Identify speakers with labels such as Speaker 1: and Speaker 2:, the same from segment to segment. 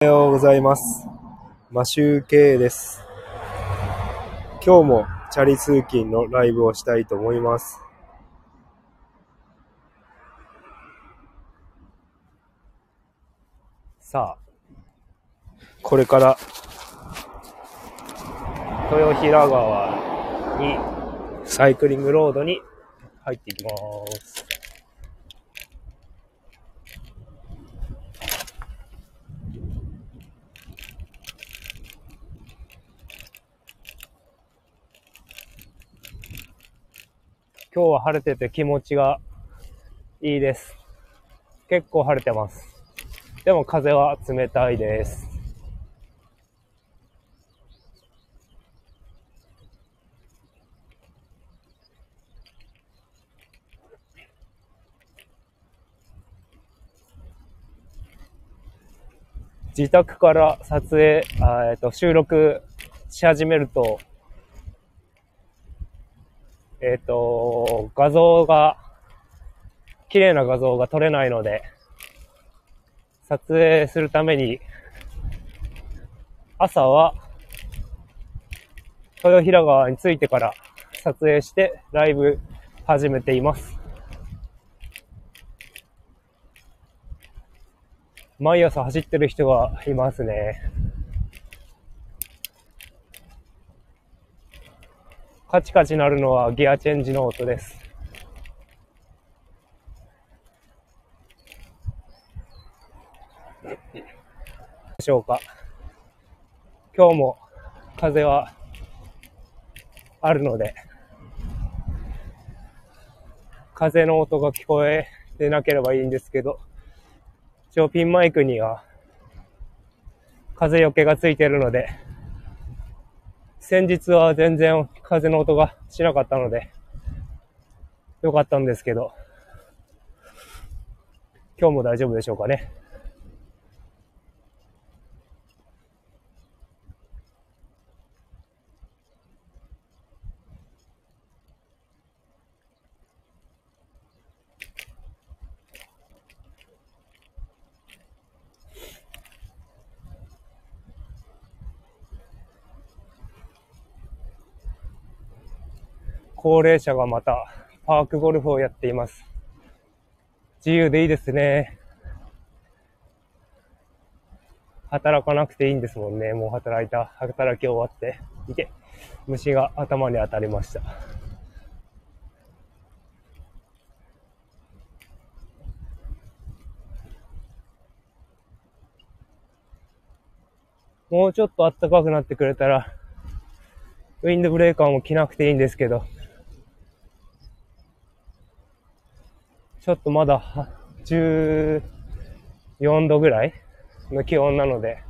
Speaker 1: おはようございます。マシューケイです。今日もチャリ通勤のライブをしたいと思います。さあ、これから豊平川にサイクリングロードに入っていきます。今日は晴れてて気持ちがいいです。結構晴れてます。でも風は冷たいです。自宅から撮影、えっと、収録し始めると、えっ、と、画像が、綺麗な画像が撮れないので、撮影するために、朝は、豊平川に着いてから撮影してライブ始めています。毎朝走ってる人がいますね。カチカチ鳴るのはギアチェンジの音です。でしょうか？今日も風はあるので、風の音が聞こえてなければいいんですけど、一応ピンマイクには風よけがついてるので、先日は全然風の音がしなかったので、よかったんですけど、今日も大丈夫でしょうかね。高齢者がまたパークゴルフをやっています。自由でいいですね。働かなくていいんですもんね。もう働いた、働き終わって。いて、虫が頭に当たりました。もうちょっと暖かくなってくれたら、ウィンドブレーカーも着なくていいんですけど、ちょっとまだ14度ぐらいの気温なので、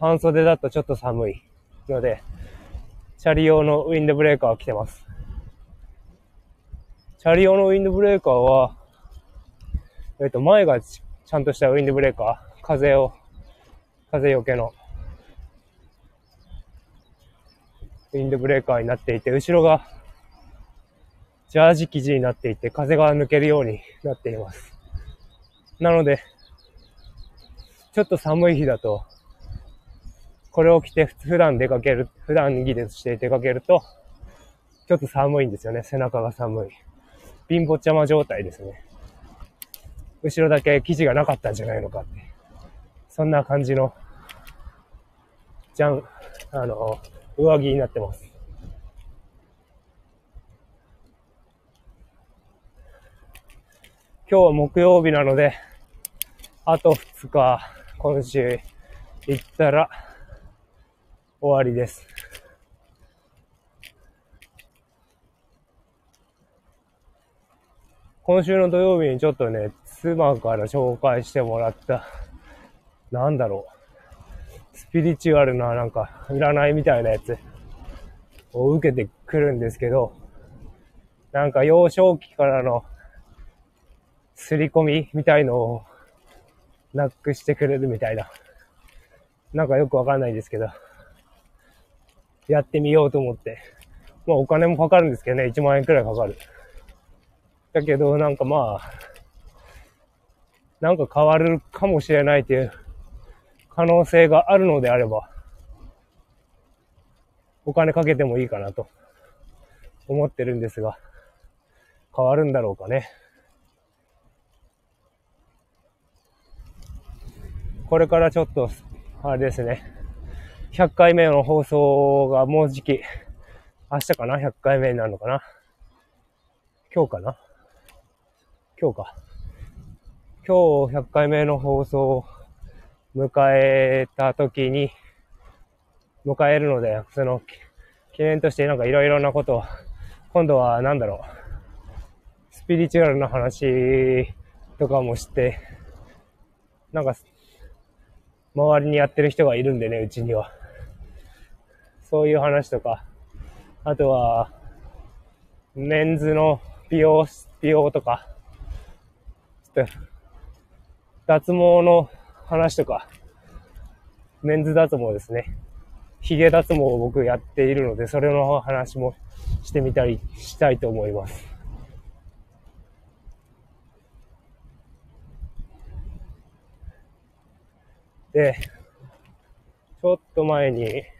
Speaker 1: 半袖だとちょっと寒いので、チャリ用のウィンドブレーカーを着てます。チャリ用のウィンドブレーカーは、えっと、前がちちゃんとしたウィンドブレーカー、風を、風よけのウィンドブレーカーになっていて、後ろがジャージ生地になっていて、風が抜けるようになっています。なので、ちょっと寒い日だと、これを着て普段出かける、普段着でして出かけると、ちょっと寒いんですよね。背中が寒い。貧乏ちゃま状態ですね。後ろだけ生地がなかったんじゃないのかって。そんな感じの、じゃん、あの、上着になってます。今日は木曜日なので、あと2日、今週行ったら終わりです。今週の土曜日にちょっとね、妻から紹介してもらった、なんだろう。スピリチュアルななんか占いみたいなやつを受けてくるんですけど、なんか幼少期からの刷り込みみたいのをなくしてくれるみたいな。なんかよくわかんないんですけど、やってみようと思って。まあお金もかかるんですけどね、1万円くらいかかる。だけどなんかまあ、なんか変わるかもしれないっていう可能性があるのであれば、お金かけてもいいかなと思ってるんですが、変わるんだろうかね。これからちょっと、あれですね、100回目の放送がもうじき、明日かな ?100 回目になるのかな？今日かな？今日か。今日100回目の放送を迎えた時に、迎えるので、その、記念としてなんかいろいろなことを、今度は何だろう、スピリチュアルな話とかもして、なんか、周りにやってる人がいるんでね、うちには。そういう話とか、あとは、メンズの美容、美容とか、ちょっと、脱毛の話とか、メンズ脱毛ですね。髭脱毛を僕やっているので、それの話もしてみたりしたいと思います。ちょっと前に、え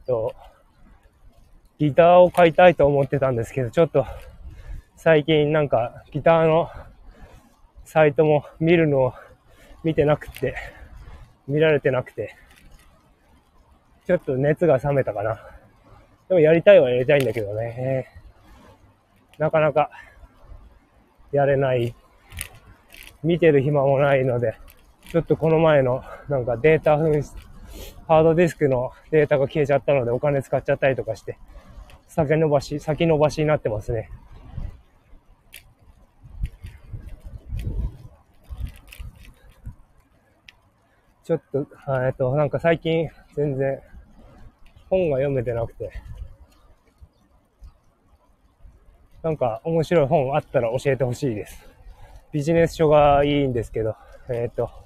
Speaker 1: っ、ー、と、ギターを買いたいと思ってたんですけど、ちょっと最近なんかギターのサイトも見るのを見てなくて、見られてなくて、ちょっと熱が冷めたかな。でもやりたいはやりたいんだけどね。なかなかやれない。見てる暇もないので、ちょっとこの前のなんかデータ紛失、ハードディスクのデータが消えちゃったのでお金使っちゃったりとかして、先延ばし、先延ばしになってますね。ちょっと、えっと、なんか最近全然本が読めてなくて、なんか面白い本あったら教えてほしいです。ビジネス書がいいんですけど、えっ、と、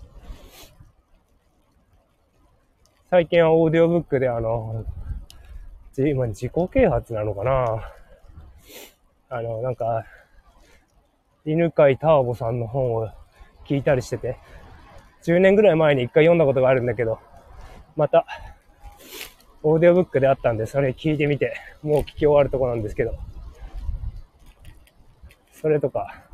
Speaker 1: 最近はオーディオブックであの、今自己啓発なのかなあの、なんか、犬飼ターボさんの本を聞いたりしてて、10年ぐらい前に一回読んだことがあるんだけど、また、オーディオブックであったんで、それ聞いてみて、もう聞き終わるとこなんですけど、それとか、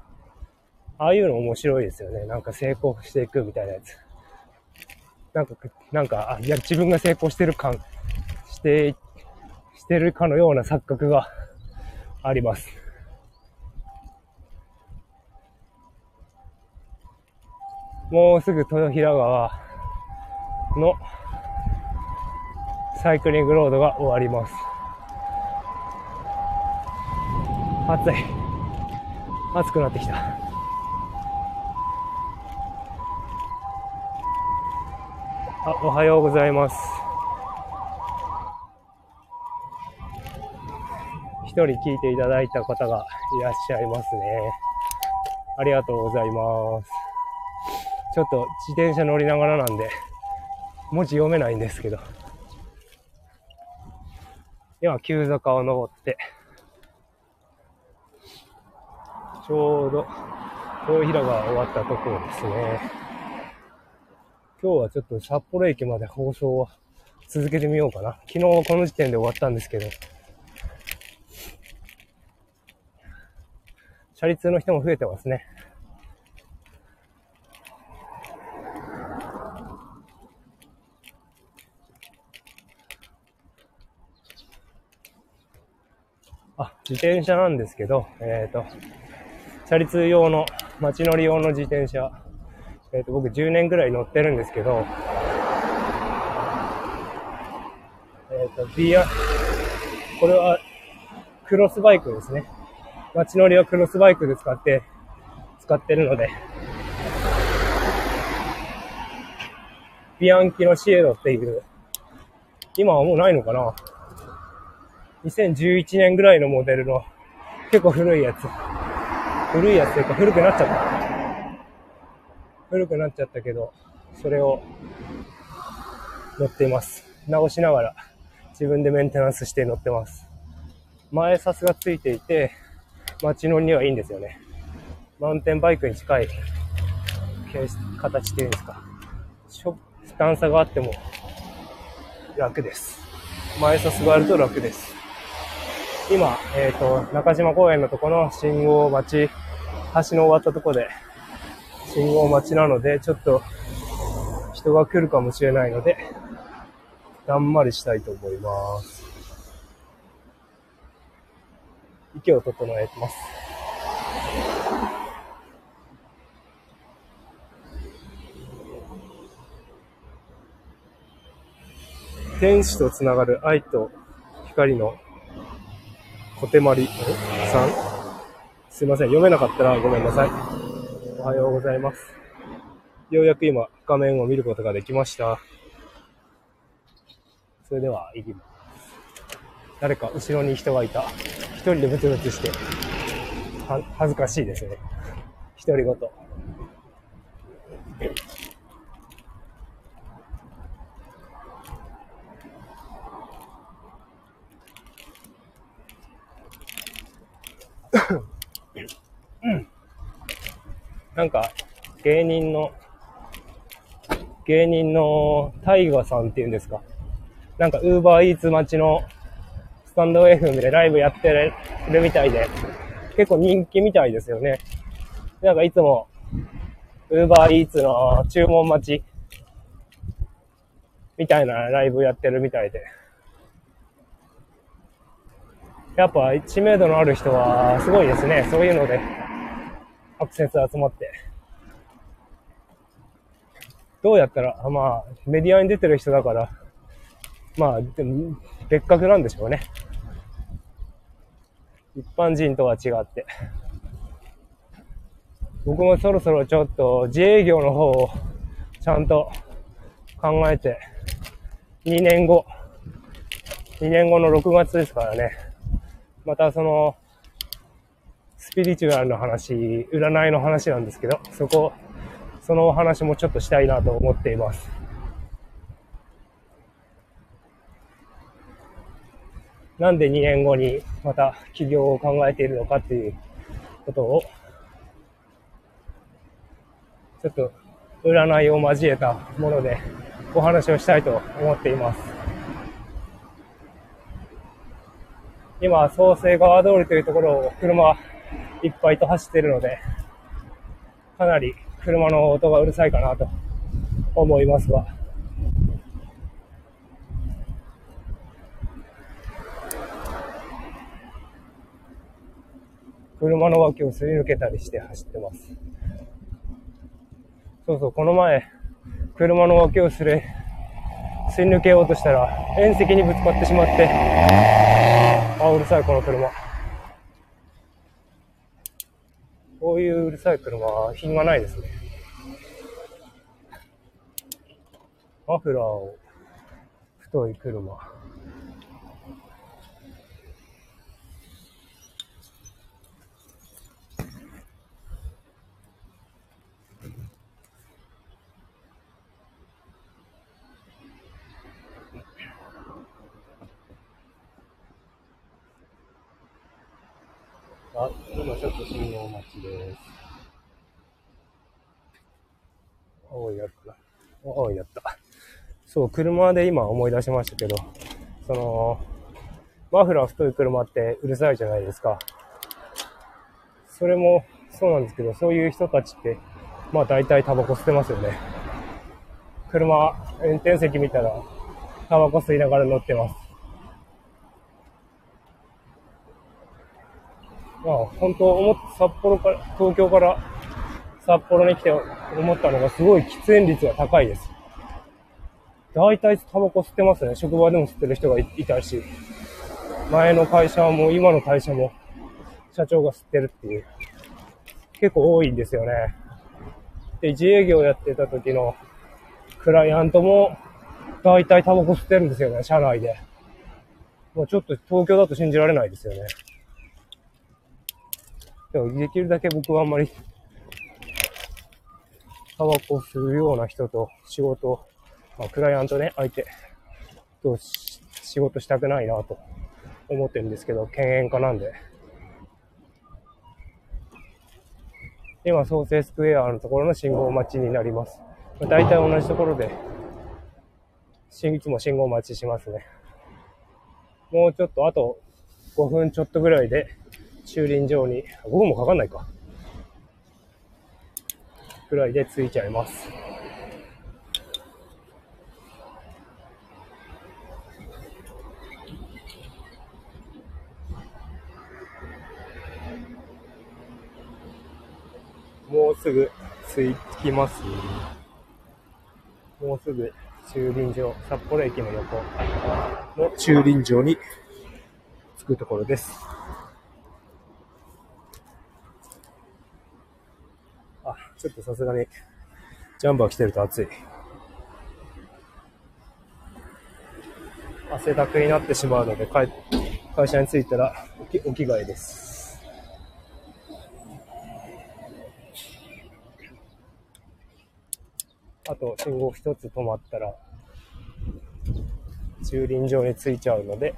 Speaker 1: ああいうの面白いですよね。なんか成功していくみたいなやつ。なんか、なんか、いや、自分が成功してる感、して、してるかのような錯覚があります。もうすぐ豊平川のサイクリングロードが終わります。暑い。暑くなってきた。あ、おはようございます。一人聞いていただいた方がいらっしゃいますね。ありがとうございます。ちょっと自転車乗りながらなんで、文字読めないんですけど。今、急坂を登って、ちょうど、大平川終わったところですね。今日はちょっと札幌駅まで放送を続けてみようかな。昨日この時点で終わったんですけど、車立の人も増えてますね。あ、自転車なんですけど、えっ、ー、と、チャリ通用の、街乗り用の自転車、えっ、ー、と、僕10年ぐらい乗ってるんですけど、えっ、ー、と、ビア、これは、クロスバイクですね。街乗りはクロスバイクで使って、使ってるので、ビアンキのシエドっていう、今はもうないのかな2011年ぐらいのモデルの結構古いやつ。古いやつというか古くなっちゃった。古くなっちゃったけど、それを乗っています。直しながら自分でメンテナンスして乗ってます。前サスがついていて、街乗りにはいいんですよね。マウンテンバイクに近い形っていうんですか。段差があっても楽です。前さすがあると楽です。今、えっ、ー、と、中島公園のとこの信号待ち、橋の終わったとこで信号待ちなので、ちょっと人が来るかもしれないので、だんまりしたいと思います。息を整えてます。天使とつながる愛と光の小手まりさんすいません。読めなかったらごめんなさい。おはようございます。ようやく今、画面を見ることができました。それでは、行きます。誰か後ろに人がいた。一人でブツブツして、は、恥ずかしいですね。独り言。う んなんか、芸人の、芸人のタイガさんっていうんですか？なんか、ウーバーイーツ待ちのスタンド FM でライブやってるみたいで、結構人気みたいですよね。なんかいつも、ウーバーイーツの注文待ち、みたいなライブやってるみたいで。やっぱ知名度のある人はすごいですね。そういうので、アクセス集まって。どうやったら、まあ、メディアに出てる人だから、まあ、で、別格なんでしょうね。一般人とは違って。僕もそろそろちょっと自営業の方をちゃんと考えて、2年後、2年後の6月ですからね。またその、ピリチュアルの話、占いの話なんですけど、そこ、そのお話もちょっとしたいなと思っています。なんで2年後にまた起業を考えているのかっていうことを、ちょっと占いを交えたものでお話をしたいと思っています。今、創生川通りというところを車いっぱいと走ってるので、かなり車の音がうるさいかなと思いますが、車の脇をすり抜けたりして走ってます。そうそう、この前、車の脇をすり、すり抜けようとしたら、縁石にぶつかってしまって、あ、うるさい、この車。こういううるさい車は品がないですね。マフラーを、太い車。あ、今ちょっと信号待ちです。おい、やったな。おい、やった。そう、車で今思い出しましたけど、その、マフラー太い車ってうるさいじゃないですか。それもそうなんですけど、そういう人たちって、まあ大体タバコ吸ってますよね。車、運転席見たら、タバコ吸いながら乗ってます。まあ、本当思っ札幌から、東京から札幌に来て思ったのがすごい喫煙率が高いです。大体タバコ吸ってますね。職場でも吸ってる人がいたし、前の会社も今の会社も社長が吸ってるっていう、結構多いんですよね。で、自営業やってた時のクライアントも大体タバコ吸ってるんですよね、社内で。もうちょっと東京だと信じられないですよね。でもできるだけ僕はあんまり、タバコ吸うような人と仕事、まあ、クライアントね、相手と仕事したくないなと思ってるんですけど、犬猿家なんで。今、創生スクエアのところの信号待ちになります。大体同じところでいつも信号待ちしますね。もうちょっと、あと5分ちょっとぐらいで駐輪場に、5分もかかんないか。ぐらいで着いちゃいます。もうすぐ着きます、もうすぐ駐輪場、札幌駅の横の駐輪場に着くところです。あ、ちょっとさすがに、ジャンバー着てると暑い。汗だくになってしまうので、会社に着いたらお着替えです。あと信号一つ止まったら、駐輪場に着いちゃうので、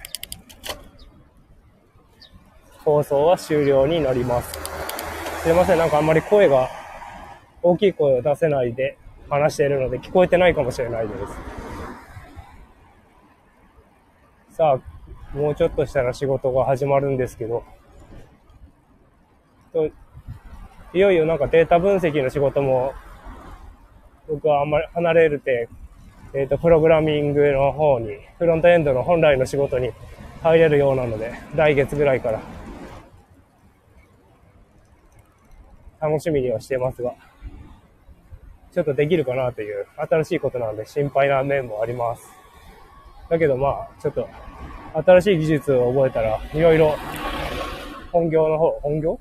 Speaker 1: 放送は終了になります。すいません、なんかあんまり声が、大きい声を出せないで話しているので聞こえてないかもしれないです。さあ、もうちょっとしたら仕事が始まるんですけど、いよいよなんかデータ分析の仕事も僕はあんまり離れるて、えっ、ー、と、プログラミングの方に、フロントエンドの本来の仕事に入れるようなので、来月ぐらいから楽しみにはしてますが、ちょっとできるかなという新しいことなので心配な面もあります。だけどまあ、ちょっと新しい技術を覚えたら、いろいろ本業の方、本業？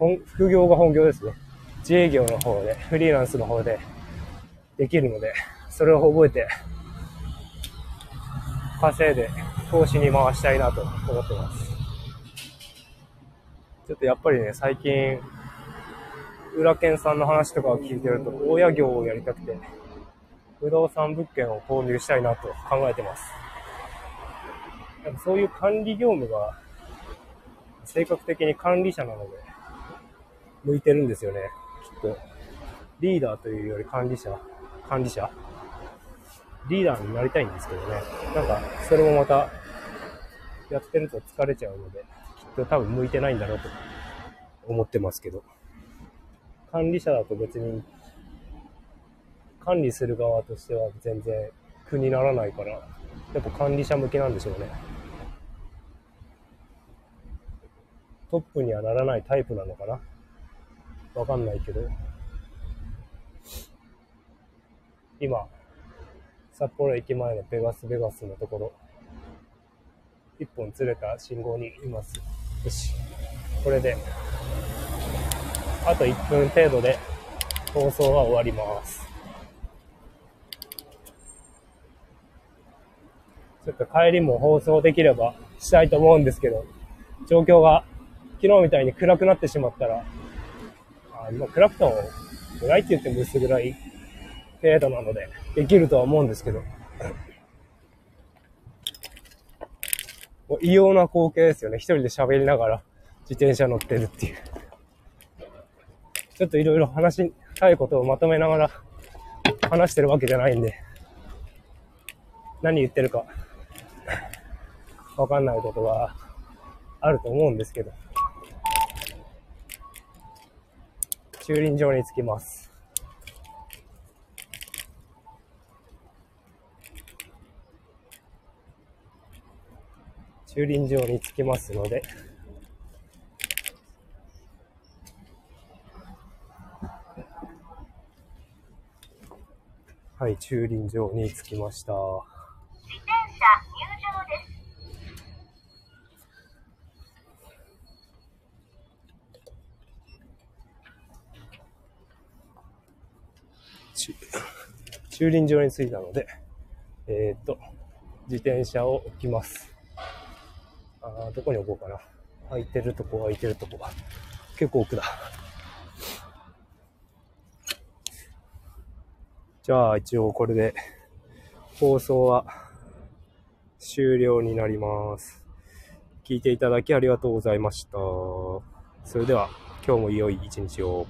Speaker 1: 本副業が本業ですね。自営業の方で、フリーランスの方でできるので、それを覚えて、稼いで投資に回したいなと思ってます。ちょっとやっぱりね、最近、裏剣さんの話とかを聞いてると、親業をやりたくて、不動産物件を購入したいなと考えてます。そういう管理業務が、性格的に管理者なので、向いてるんですよね、きっと。リーダーというより管理者管理者リーダーになりたいんですけどね。なんか、それもまた、やってると疲れちゃうので、きっと多分向いてないんだろうと思ってますけど。管理者だと別に、管理する側としては全然苦にならないから、やっぱ管理者向けなんでしょうね。トップにはならないタイプなのかな？わかんないけど。今、札幌駅前のベガスベガスのところ、一本ずれた信号にいます。よし。これで、あと1分程度で放送は終わります。ちょっと帰りも放送できればしたいと思うんですけど、状況が昨日みたいに暗くなってしまったら、あ今暗くても暗いって言っても薄暗い程度なので、できるとは思うんですけど。異様な光景ですよね。一人で喋りながら自転車乗ってるっていう。ちょっといろいろ話したいことをまとめながら話してるわけじゃないんで、何言ってるかわかんないことがあると思うんですけど、駐輪場に着きます。駐輪場に着きますので、はい、駐輪場に着きました。自転車入場です。駐輪場に着いたので、えっ、と、自転車を置きます。あどこに置こうかな。空いてるとこ、空いてるとこ。結構奥だ。じゃあ、一応これで放送は終了になります。聞いていただきありがとうございました。それでは、今日も良い一日を。